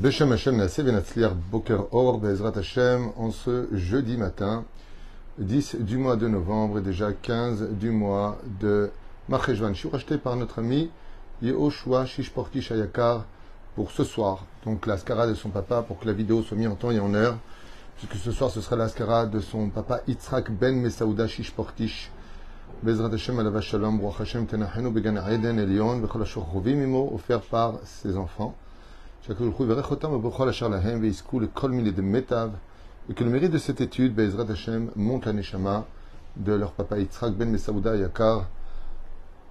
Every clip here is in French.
Beshem Hashem Boker Or Bezrat Hashem en ce jeudi matin 10 du mois de novembre et déjà 15 du mois de Macheshvan. Je suis racheté par notre ami Yehoshua Shishporti Shayakar pour ce soir. Donc l'ascara de son papa pour que la vidéo soit mise en temps et en heure. Puisque ce soir ce sera l'ascara de son papa Yitzhak Ben Mesaouda Shishportish. Bezrat Hashem Alava Shalom Hashem Tenachenu Began Eden Elion Bechol offert par ses enfants et que le mérite de cette étude, Bezrat Hashem, monte la neshama de leur papa Yitzhak ben Mesaouda Yakar,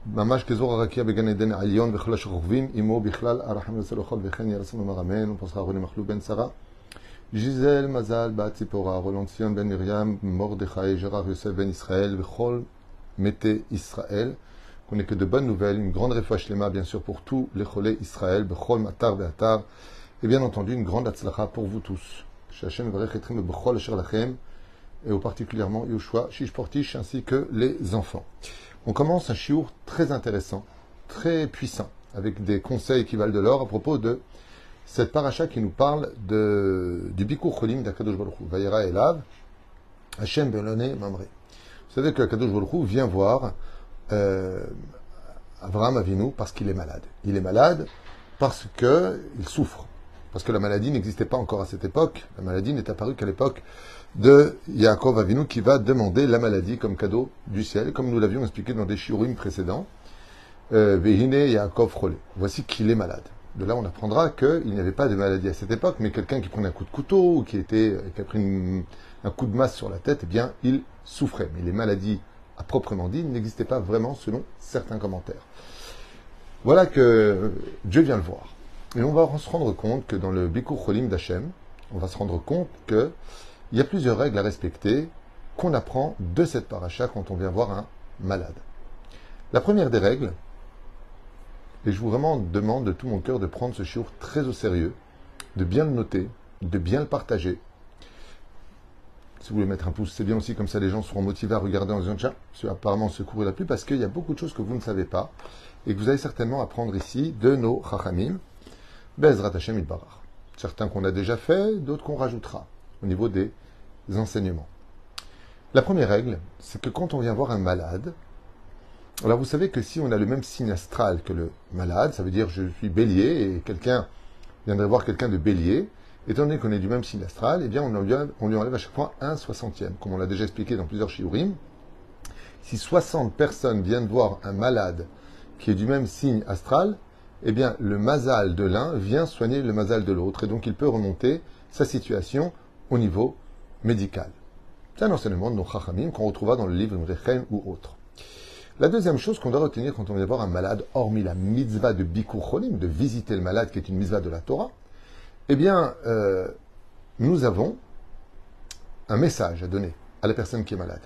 ממש כזור הרקיע בגן עדן העליון וכל אשר רוכבים עמו בכלל הרחם וסלוחול וכן ירסם אמר אמן ופוסחה אחרונים אכלו בן שרה ז'יזל מזל בת ציפורה רולון ציון בן מרים מרדכי ג'רר יוסף בן ישראל וכל מתי ישראל qu'on n'ait que de bonnes nouvelles, une grande refouach lema bien sûr pour tous les cholés Israël, bechol matar ve'atar, et bien entendu une grande atzlacha pour vous tous. Et au particulièrement Yoshua, Shish Portish, ainsi que les enfants. On commence un shiur très intéressant, très puissant, avec des conseils qui valent de l'or à propos de cette paracha qui nous parle de, du Bikur Cholim d'Akadosh Baruch Vayera Elav, Hashem Belone Mamre. Vous savez que Akadosh Baruch vient voir euh, Abraham Avinu parce qu'il est malade. Il est malade parce qu'il souffre. Parce que la maladie n'existait pas encore à cette époque. La maladie n'est apparue qu'à l'époque de Yaakov Avinu qui va demander la maladie comme cadeau du ciel, comme nous l'avions expliqué dans des shiurim précédents. Euh, Vehine Yaakov Cholé. Voici qu'il est malade. De là, on apprendra qu'il n'y avait pas de maladie à cette époque, mais quelqu'un qui prenait un coup de couteau ou qui, était, qui a pris un coup de masse sur la tête, eh bien, il souffrait. Mais les maladies proprement dit, n'existait pas vraiment selon certains commentaires. Voilà que Dieu vient le voir. Et on va se rendre compte que dans le Bikur Cholim d'Hachem, on va se rendre compte qu'il y a plusieurs règles à respecter qu'on apprend de cette paracha quand on vient voir un malade. La première des règles, et je vous vraiment demande de tout mon cœur de prendre ce shiur très au sérieux, de bien le noter, de bien le partager, si vous voulez mettre un pouce, c'est bien aussi, comme ça les gens seront motivés à regarder en disant tiens, apparemment se courir la pluie, parce qu'il y a beaucoup de choses que vous ne savez pas et que vous allez certainement apprendre ici de nos chachamim, Bezrat Hashem. Certains qu'on a déjà fait, d'autres qu'on rajoutera au niveau des enseignements. La première règle, c'est que quand on vient voir un malade, alors vous savez que si on a le même signe astral que le malade, ça veut dire je suis bélier et quelqu'un viendrait voir quelqu'un de bélier, Étant donné qu'on est du même signe astral, eh bien on lui, enlève, à chaque fois un soixantième, comme on l'a déjà expliqué dans plusieurs shiurim. Si 60 personnes viennent voir un malade qui est du même signe astral, eh bien le mazal de l'un vient soigner le mazal de l'autre, et donc il peut remonter sa situation au niveau médical. C'est un enseignement de nos chachamim qu'on retrouvera dans le livre Mrechen ou autre. La deuxième chose qu'on doit retenir quand on vient voir un malade, hormis la mitzvah de Bikur Cholim, de visiter le malade qui est une mitzvah de la Torah, eh bien, euh, nous avons un message à donner à la personne qui est malade.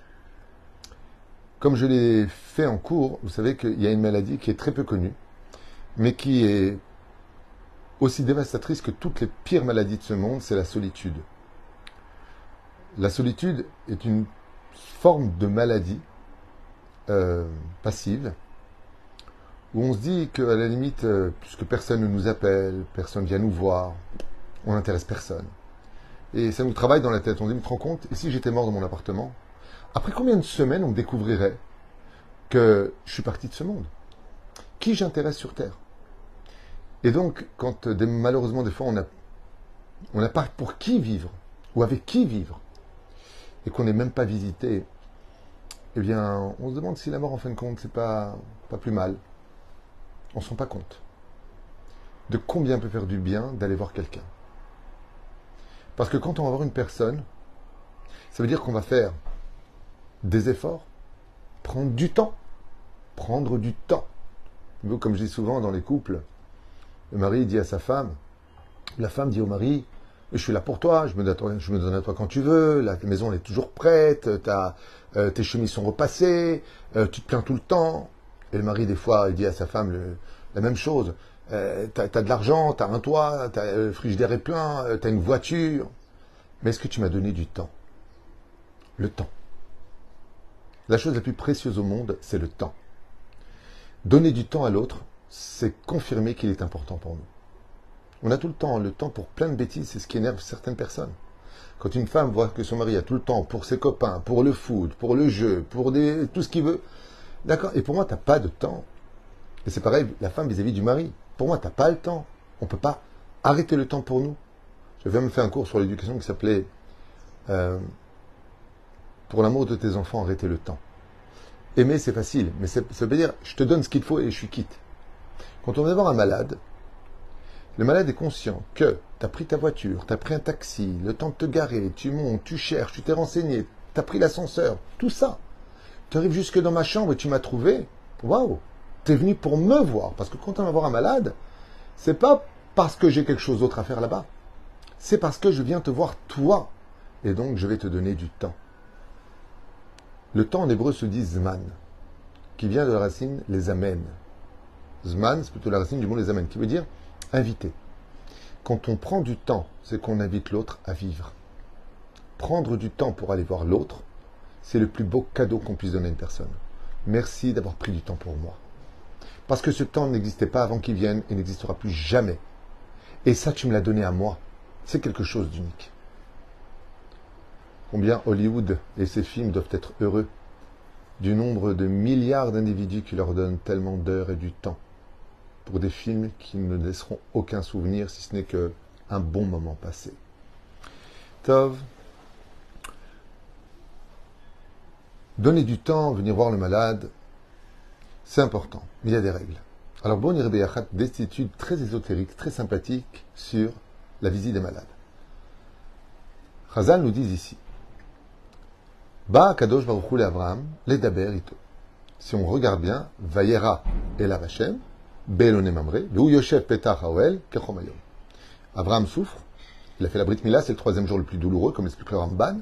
Comme je l'ai fait en cours, vous savez qu'il y a une maladie qui est très peu connue, mais qui est aussi dévastatrice que toutes les pires maladies de ce monde, c'est la solitude. La solitude est une forme de maladie euh, passive, où on se dit qu'à la limite, euh, puisque personne ne nous appelle, personne vient nous voir, on n'intéresse personne. Et ça nous travaille dans la tête. On dit, me rends compte, et si j'étais mort dans mon appartement Après combien de semaines on découvrirait que je suis parti de ce monde? Qui j'intéresse sur Terre? Et donc, quand malheureusement, des fois, on n'a on pas pour qui vivre, ou avec qui vivre, et qu'on n'est même pas visité, eh bien, on se demande si la mort, en fin de compte, c'est pas, pas plus mal. On ne se rend pas compte de combien peut faire du bien d'aller voir quelqu'un. Parce que quand on va voir une personne, ça veut dire qu'on va faire des efforts, prendre du temps. Prendre du temps. Comme je dis souvent dans les couples, le mari dit à sa femme, la femme dit au mari, je suis là pour toi, je me, donne, à toi quand tu veux, la maison est toujours prête, euh, tes chemises sont repassées, euh, tu te plains tout le temps. Et le mari, des fois, dit à sa femme la même chose. Euh, t'as as de l'argent, t'as un toit, t'as le frigidaire est plein, t'as une voiture. Mais est-ce que tu m'as donné du temps? Le temps. La chose la plus précieuse au monde, c'est le temps. Donner du temps à l'autre, c'est confirmer qu'il est important pour nous. On a tout le temps, le temps pour plein de bêtises, c'est ce qui énerve certaines personnes. Quand une femme voit que son mari a tout le temps pour ses copains, pour le foot, pour le jeu, pour des, tout ce qu'il veut, d'accord, et pour moi, tu n'as pas de temps. Et c'est pareil, la femme vis-à-vis du mari. Pour moi, tu n'as pas le temps. On ne peut pas arrêter le temps pour nous. Je viens me faire un cours sur l'éducation qui s'appelait euh, Pour l'amour de tes enfants, arrêter le temps. Aimer, c'est facile, mais ça veut dire je te donne ce qu'il faut et je suis quitte. Quand on va voir un malade, le malade est conscient que tu as pris ta voiture, tu as pris un taxi, le temps de te garer, tu montes, tu cherches, tu t'es renseigné, tu as pris l'ascenseur, tout ça. Tu arrives jusque dans ma chambre et tu m'as trouvé. Waouh Tu es venu pour me voir. Parce que quand on va voir un malade, c'est pas parce que j'ai quelque chose d'autre à faire là-bas. C'est parce que je viens te voir toi. Et donc je vais te donner du temps. Le temps en hébreu se dit zman, qui vient de la racine les amènes. Zman, c'est plutôt la racine du mot les amènes, qui veut dire inviter. Quand on prend du temps, c'est qu'on invite l'autre à vivre. Prendre du temps pour aller voir l'autre, c'est le plus beau cadeau qu'on puisse donner à une personne. Merci d'avoir pris du temps pour moi. Parce que ce temps n'existait pas avant qu'il vienne et n'existera plus jamais. Et ça, tu me l'as donné à moi. C'est quelque chose d'unique. Combien Hollywood et ses films doivent être heureux du nombre de milliards d'individus qui leur donnent tellement d'heures et du temps pour des films qui ne laisseront aucun souvenir si ce n'est que un bon moment passé. Tov, donner du temps, venir voir le malade, c'est important. Il y a des règles. Alors, Bon Irbeyachat, des études très ésotériques, très sympathiques sur la visite des malades. Chazal nous dit ici Ba Kadosh Baruchou Abraham, les Daber Ito. Si on regarde bien, Vayera et la Vachem, Belone Mamre, Kechomayom. Abraham souffre, il a fait la Brit Mila, c'est le troisième jour le plus douloureux, comme l'explique le Ramban,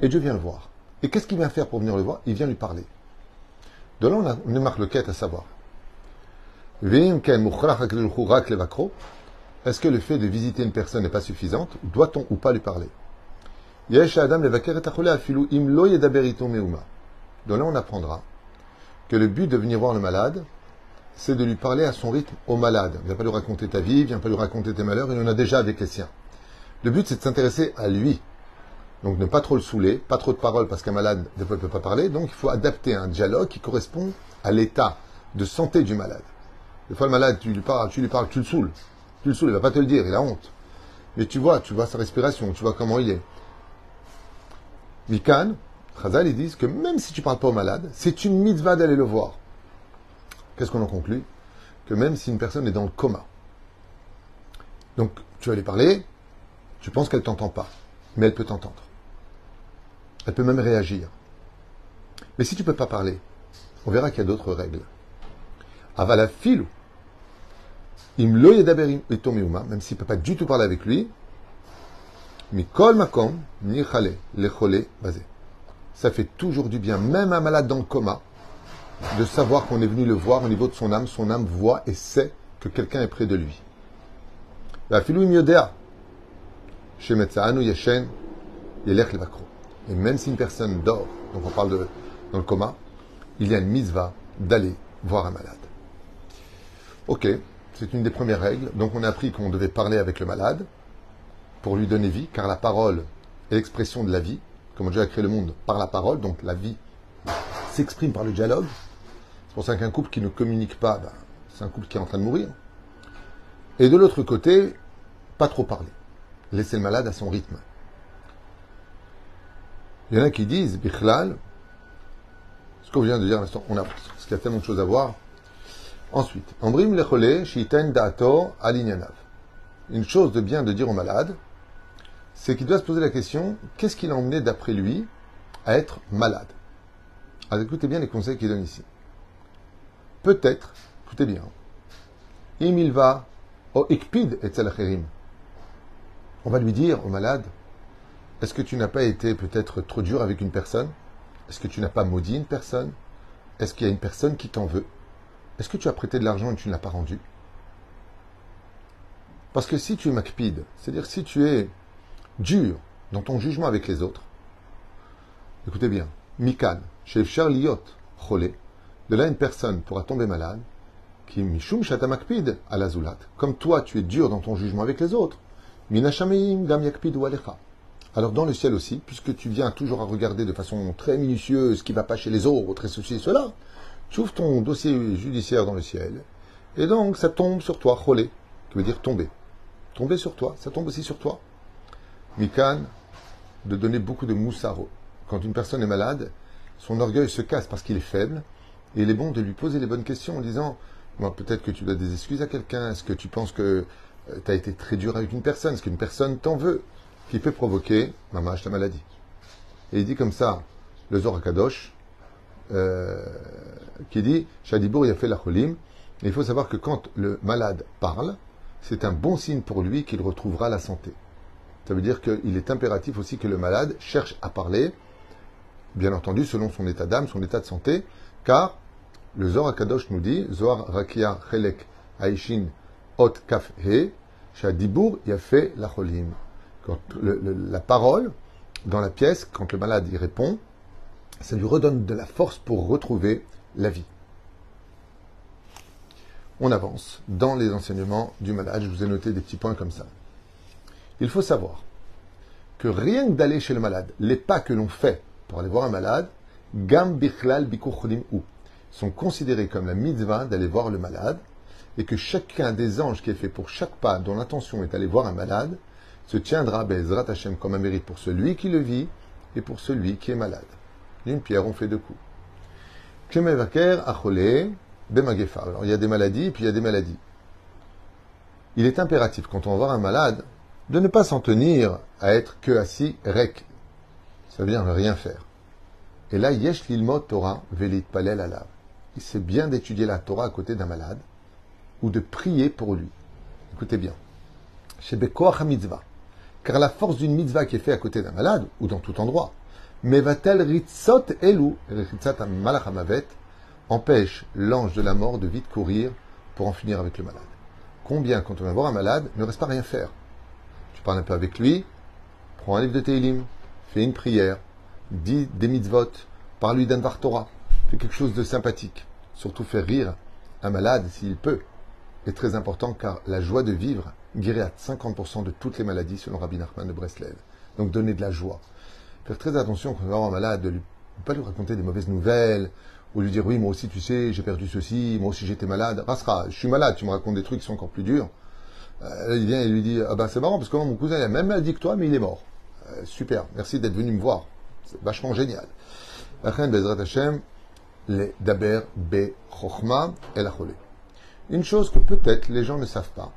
et Dieu vient le voir. Et qu'est-ce qu'il vient faire pour venir le voir? Il vient lui parler. De là, on, a, on marque le quête à savoir. Est-ce que le fait de visiter une personne n'est pas suffisante Doit-on ou pas lui parler? De là, on apprendra que le but de venir voir le malade, c'est de lui parler à son rythme au malade. Viens pas lui raconter ta vie, viens pas lui raconter tes malheurs, il en a déjà avec les siens. Le but, c'est de s'intéresser à lui. Donc ne pas trop le saouler, pas trop de paroles parce qu'un malade, des fois, ne peut pas parler. Donc il faut adapter un dialogue qui correspond à l'état de santé du malade. Des fois, le malade, tu lui parles, tu lui parles, tu le saoules. Tu le saoules, il va pas te le dire, il a honte. Mais tu vois, tu vois sa respiration, tu vois comment il est. Mikan, Chazal, ils disent que même si tu parles pas au malade, c'est une mitzvah d'aller le voir. Qu'est-ce qu'on en conclut? Que même si une personne est dans le coma, donc tu vas lui parler, tu penses qu'elle t'entend pas, mais elle peut t'entendre. Elle peut même réagir. Mais si tu ne peux pas parler, on verra qu'il y a d'autres règles. Avala filou. Im et même s'il ne peut pas du tout parler avec lui, mikol makom, ni chale, le basé. Ça fait toujours du bien, même un malade dans le coma, de savoir qu'on est venu le voir au niveau de son âme. Son âme voit et sait que quelqu'un est près de lui. La filou im chez Yeshen, Et même si une personne dort, donc on parle de dans le coma, il y a une misva d'aller voir un malade. Ok, c'est une des premières règles. Donc on a appris qu'on devait parler avec le malade pour lui donner vie, car la parole est l'expression de la vie. Comme Dieu a créé le monde par la parole, donc la vie s'exprime par le dialogue. C'est pour ça qu'un couple qui ne communique pas, ben, c'est un couple qui est en train de mourir. Et de l'autre côté, pas trop parler. Laisser le malade à son rythme. Il y en a qui disent, Bichlal, ce qu'on vient de dire à l'instant, on avance, parce qu'il y a tellement de choses à voir. Ensuite, Ambrim lechole shiten dato alinyanav. Une chose de bien de dire au malade, c'est qu'il doit se poser la question, qu'est-ce qui l'a emmené d'après lui à être malade? Alors écoutez bien les conseils qu'il donne ici. Peut-être, écoutez bien, il va au ikpid et On va lui dire au malade, est-ce que tu n'as pas été peut-être trop dur avec une personne? Est-ce que tu n'as pas maudit une personne? Est-ce qu'il y a une personne qui t'en veut? Est-ce que tu as prêté de l'argent et tu ne l'as pas rendu? Parce que si tu es makpid, c'est-à-dire si tu es dur dans ton jugement avec les autres, écoutez bien, mikan, chez Charliot, cholé, de là une personne pourra tomber malade, qui mishum shatamakpid à la zulat. Comme toi, tu es dur dans ton jugement avec les autres. Minashameim gam yakpid ou. Alors dans le ciel aussi, puisque tu viens toujours à regarder de façon très minutieuse ce qui va pas chez les autres et ceci et cela, tu ouvres ton dossier judiciaire dans le ciel, et donc ça tombe sur toi, cholé, qui veut dire tomber. Tomber sur toi, ça tombe aussi sur toi. Mikan, de donner beaucoup de moussaro. Quand une personne est malade, son orgueil se casse parce qu'il est faible, et il est bon de lui poser les bonnes questions en disant peut-être que tu dois des excuses à quelqu'un, est-ce que tu penses que euh, tu as été très dur avec une personne, est-ce qu'une personne t'en veut, qui peut provoquer, ta maladie. Et il dit comme ça, le Zohar Kadosh, euh, qui dit, Shadibour il a fait la cholim, il faut savoir que quand le malade parle, c'est un bon signe pour lui qu'il retrouvera la santé. Ça veut dire qu'il est impératif aussi que le malade cherche à parler, bien entendu selon son état d'âme, son état de santé, car le Zohar Kadosh nous dit, Zohar Rakia Chelek Aishin Ot Kaf He, Shadibour il a fait la cholim. La parole dans la pièce, quand le malade y répond, ça lui redonne de la force pour retrouver la vie. On avance dans les enseignements du malade. Je vous ai noté des petits points comme ça. Il faut savoir que rien que d'aller chez le malade, les pas que l'on fait pour aller voir un malade, gam bichlal ou sont considérés comme la mitzvah d'aller voir le malade, et que chacun des anges qui est fait pour chaque pas dont l'intention est d'aller voir un malade, se tiendra Bezrat Hashem comme un mérite pour celui qui le vit et pour celui qui est malade. D'une pierre, on fait deux coups. Alors, il y a des maladies et puis il y a des maladies. Il est impératif, quand on va voir un malade, de ne pas s'en tenir à être que assis, rek. Ça veut dire rien faire. Et là, yesh lilmot Torah velit palel alav. C'est bien d'étudier la Torah à côté d'un malade ou de prier pour lui. Écoutez bien. Mitzvah. Car la force d'une mitzvah qui est faite à côté d'un malade ou dans tout endroit, mais va-t-elle ritzot elu, malachamavet, empêche l'ange de la mort de vite courir pour en finir avec le malade. Combien, quand on va voir un malade, ne reste pas rien faire? Tu parles un peu avec lui, prends un livre de Teilim, fais une prière, dis des mitzvot, parle-lui d'un Torah, fais quelque chose de sympathique. Surtout faire rire un malade s'il peut est très important car la joie de vivre guérit à 50% de toutes les maladies selon Rabbi Nachman de Breslev. Donc donner de la joie. Faire très attention quand on va un malade, de ne pas lui raconter des mauvaises nouvelles, ou lui dire oui, moi aussi tu sais, j'ai perdu ceci, moi aussi j'étais malade. Rasra, je suis malade, tu me racontes des trucs qui sont encore plus durs. Euh, il vient et lui dit, ah ben c'est marrant parce que mon cousin a la même maladie que toi, mais il est mort. Euh, super, merci d'être venu me voir. C'est vachement génial. Une chose que peut-être les gens ne savent pas.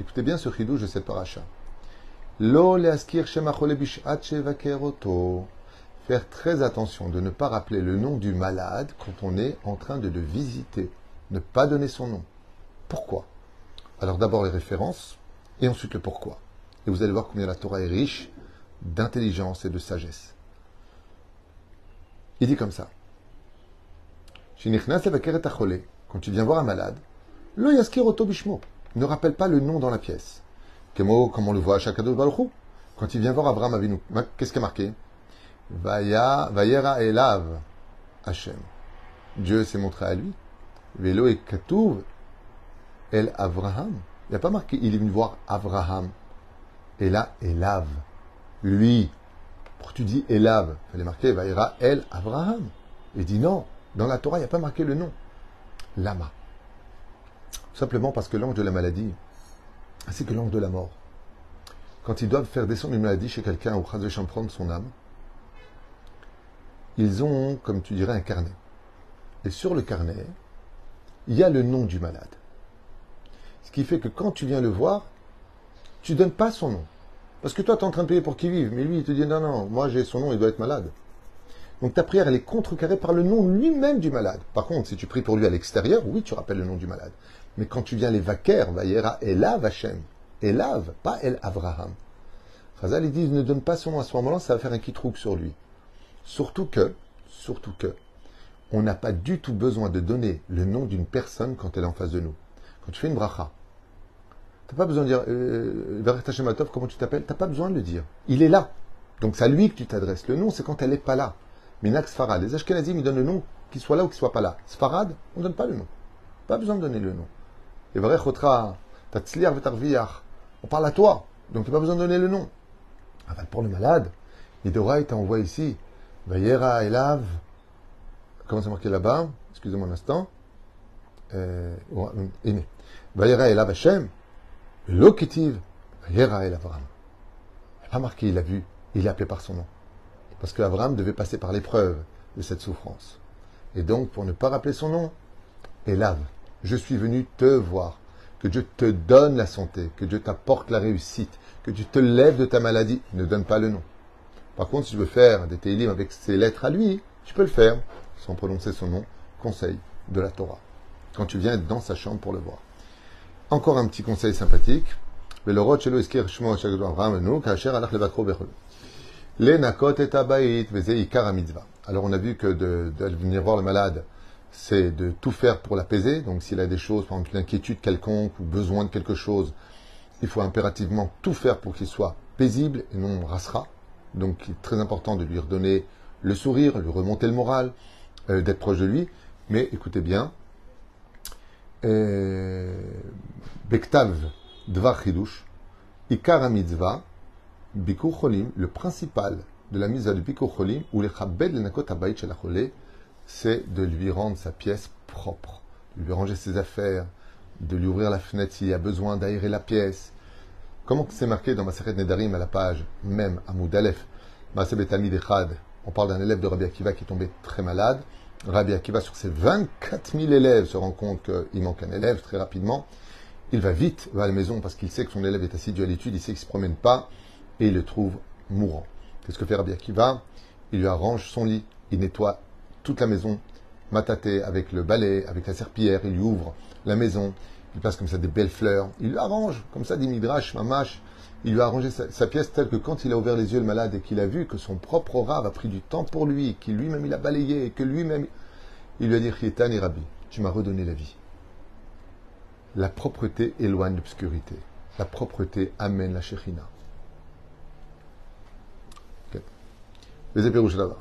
Écoutez bien ce chidouche de cette paracha. Lo Faire très attention de ne pas rappeler le nom du malade quand on est en train de le visiter. Ne pas donner son nom. Pourquoi? Alors d'abord les références et ensuite le pourquoi. Et vous allez voir combien la Torah est riche d'intelligence et de sagesse. Il dit comme ça. Quand tu viens voir un malade, ne rappelle pas le nom dans la pièce. comme on le voit à Shakadosh Baruch Quand il vient voir Abraham Avinu, qu'est-ce qui est marqué? Vaya, Vayera Elav Hashem. Dieu s'est montré à lui. Velo et Katouv El Avraham. Il n'y a pas marqué il est venu voir Avraham. Et là, Elav. Lui. Pourquoi tu dis Elav? Il fallait marquer Vayera El Avraham. Il dit non. Dans la Torah, il n'y a pas marqué le nom. Lama. Simplement parce que l'ange de la maladie, ainsi que l'ange de la mort, quand ils doivent faire descendre une maladie chez quelqu'un ou de prendre son âme, ils ont, comme tu dirais, un carnet. Et sur le carnet, il y a le nom du malade. Ce qui fait que quand tu viens le voir, tu ne donnes pas son nom. Parce que toi, tu es en train de payer pour qu'il vive, mais lui, il te dit non, non, moi j'ai son nom, il doit être malade. Donc ta prière, elle est contrecarrée par le nom lui-même du malade. Par contre, si tu pries pour lui à l'extérieur, oui, tu rappelles le nom du malade. Mais quand tu viens les vaquer, Vayera Elav Hashem. Elav, pas El Avraham. Chazal, ils disent ne donne pas son nom à ce moment-là, ça va faire un kitrouk sur lui. Surtout que, surtout que, on n'a pas du tout besoin de donner le nom d'une personne quand elle est en face de nous. Quand tu fais une bracha, tu n'as pas besoin de dire euh, comment tu t'appelles? Tu n'as pas besoin de le dire. Il est là. Donc c'est à lui que tu t'adresses. Le nom, c'est quand elle n'est pas là. Minak Sfarad. Les Ashkenazim, ils donnent le nom, qu'il soit là ou qu'il soit pas là. Sfarad, on ne donne pas le nom. Pas besoin de donner le nom. On parle à toi, donc tu n'as pas besoin de donner le nom. Pour le malade, Idora, il t'envoie ici. Vayera Elav. Comment c'est marqué là-bas? Excusez-moi un instant. Vayera Elav Hashem. Lokitiv. Vayera Elav Avram. Pas marqué, il a vu. Il est appelé par son nom. Parce qu'Avram devait passer par l'épreuve de cette souffrance. Et donc, pour ne pas rappeler son nom, Elav, je suis venu te voir. Que Dieu te donne la santé, que Dieu t'apporte la réussite, que tu te lèves de ta maladie. Ne donne pas le nom. Par contre, si tu veux faire des télim avec ses lettres à lui, tu peux le faire, sans prononcer son nom. Conseil de la Torah. Quand tu viens dans sa chambre pour le voir. Encore un petit conseil sympathique. Alors on a vu que de, venir voir le malade, c'est de tout faire pour l'apaiser. Donc s'il a des choses, par exemple une inquiétude quelconque ou besoin de quelque chose, il faut impérativement tout faire pour qu'il soit paisible et non rassera. Donc il est très important de lui redonner le sourire, lui remonter le moral, euh, d'être proche de lui. Mais écoutez bien, euh, Bektav Dvar Chidush, Mitzvah, Bikur Cholim, le principal de la mise à Bikur Cholim, ou les Chabed le Nakot Abayit c'est de lui rendre sa pièce propre, de lui ranger ses affaires, de lui ouvrir la fenêtre s'il y a besoin d'aérer la pièce, Comment c'est marqué dans Maseret Nedarim à la page même, à Moudalef, on parle d'un élève de Rabbi Akiva qui est tombé très malade. Rabbi Akiva, sur ses 24 000 élèves, se rend compte qu'il manque un élève très rapidement. Il va vite, va à la maison parce qu'il sait que son élève est assidu à l'étude, il sait qu'il ne se promène pas et il le trouve mourant. Qu'est-ce que fait Rabbi Akiva? Il lui arrange son lit, il nettoie toute la maison, mataté avec le balai, avec la serpillière, il lui ouvre la maison, il passe comme ça des belles fleurs, il lui arrange comme ça des midrash, mamash, il lui a arrangé sa, pièce telle que quand il a ouvert les yeux le malade et qu'il a vu que son propre rave a pris du temps pour lui, qu'il lui-même il a balayé et que lui-même il lui a dit Chitan et Rabbi, tu m'as redonné la vie. La propreté éloigne l'obscurité. La propreté amène la shechina. Les épées rouges là-bas.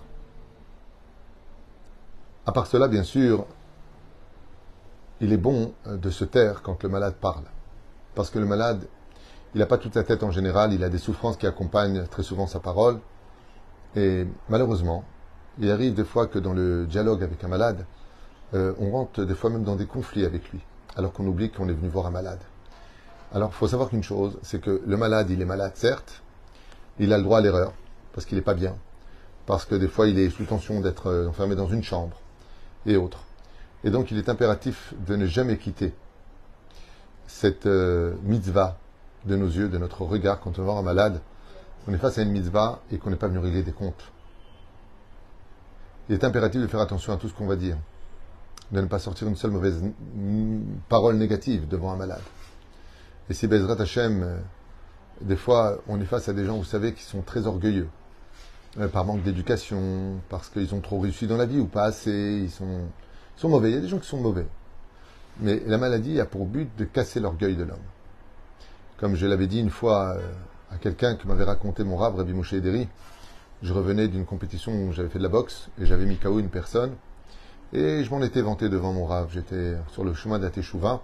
À part cela, bien sûr, il est bon euh, de se taire quand le malade parle. Parce que le malade, il n'a pas toute la tête en général, il a des souffrances qui accompagnent très souvent sa parole. Et malheureusement, il arrive des fois que dans le dialogue avec un malade, euh, on rentre des fois même dans des conflits avec lui, alors qu'on oublie qu'on est venu voir un malade. Alors il faut savoir qu'une chose, c'est que le malade, il est malade, certes, il a le droit à l'erreur, parce qu'il n'est pas bien, parce que des fois il est sous tension d'être euh, enfermé dans une chambre, et autres. Et donc il est impératif de ne jamais quitter cette euh, mitzvah de nos yeux, de notre regard quand on va voir un malade. On est face à une mitzvah et qu'on n'est pas venu régler des comptes. Il est impératif de faire attention à tout ce qu'on va dire, de ne pas sortir une seule mauvaise parole négative devant un malade. Et si Bezrat Hashem, euh, des fois, on est face à des gens, vous savez, qui sont très orgueilleux, par manque d'éducation, parce qu'ils ont trop réussi dans la vie ou pas assez, ils sont ils sont mauvais. Il y a des gens qui sont mauvais. Mais la maladie a pour but de casser l'orgueil de l'homme. Comme je l'avais dit une fois euh, à quelqu'un qui m'avait raconté mon rave, Rabbi Moshe Ederi, je revenais d'une compétition où j'avais fait de la boxe et j'avais mis KO une personne. Et je m'en étais vanté devant mon rave. J'étais sur le chemin d'Ateshuvah.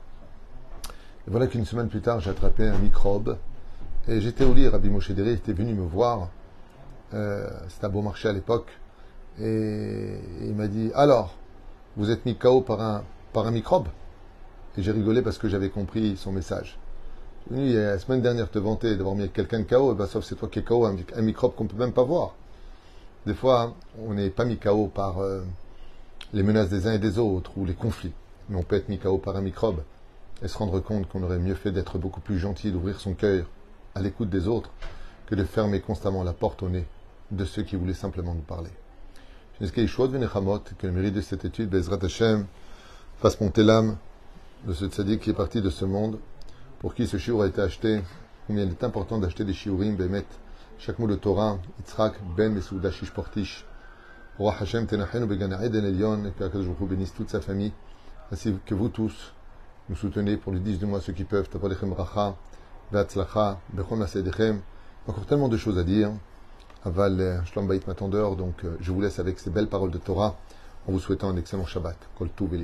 Et voilà qu'une semaine plus tard, j'ai attrapé un microbe. Et j'étais au lit, Rabbi Moshe Ederi était venu me voir. Euh, C'était à Beaumarchais à l'époque. Et il m'a dit, alors, vous êtes mis KO par un, par un microbe? Et j'ai rigolé parce que j'avais compris son message. Je venu la semaine dernière te vanter d'avoir mis quelqu'un de KO, et ben, sauf c'est toi qui es KO, un, microbe qu'on peut même pas voir. Des fois, on n'est pas mis KO par euh, les menaces des uns et des autres ou les conflits, mais on peut être mis KO par un microbe et se rendre compte qu'on aurait mieux fait d'être beaucoup plus gentil, d'ouvrir son cœur à l'écoute des autres, que de fermer constamment la porte au nez de ceux qui voulaient simplement nous parler. Que le mérite de cette étude, Bezrat Hashem, fasse monter l'âme de ce tzaddik qui est parti de ce monde, pour qui ce shiur a été acheté, combien il est important d'acheter des shiurim, Bemet, chaque mot de Torah, Yitzhak, Ben, Mesouda, Shish Portish. Roi Hashem, Tenachenu, Begana Eden Elion, et que Akadosh bénisse toute sa famille, ainsi que vous tous, nous soutenez pour le 10 du mois ceux qui peuvent, Tapalechem Racha, Bechon Asedechem, encore tellement de choses à dire. Aval Shlom m'attendeur, donc euh, je vous laisse avec ces belles paroles de Torah en vous souhaitant un excellent Shabbat. Kol Tuv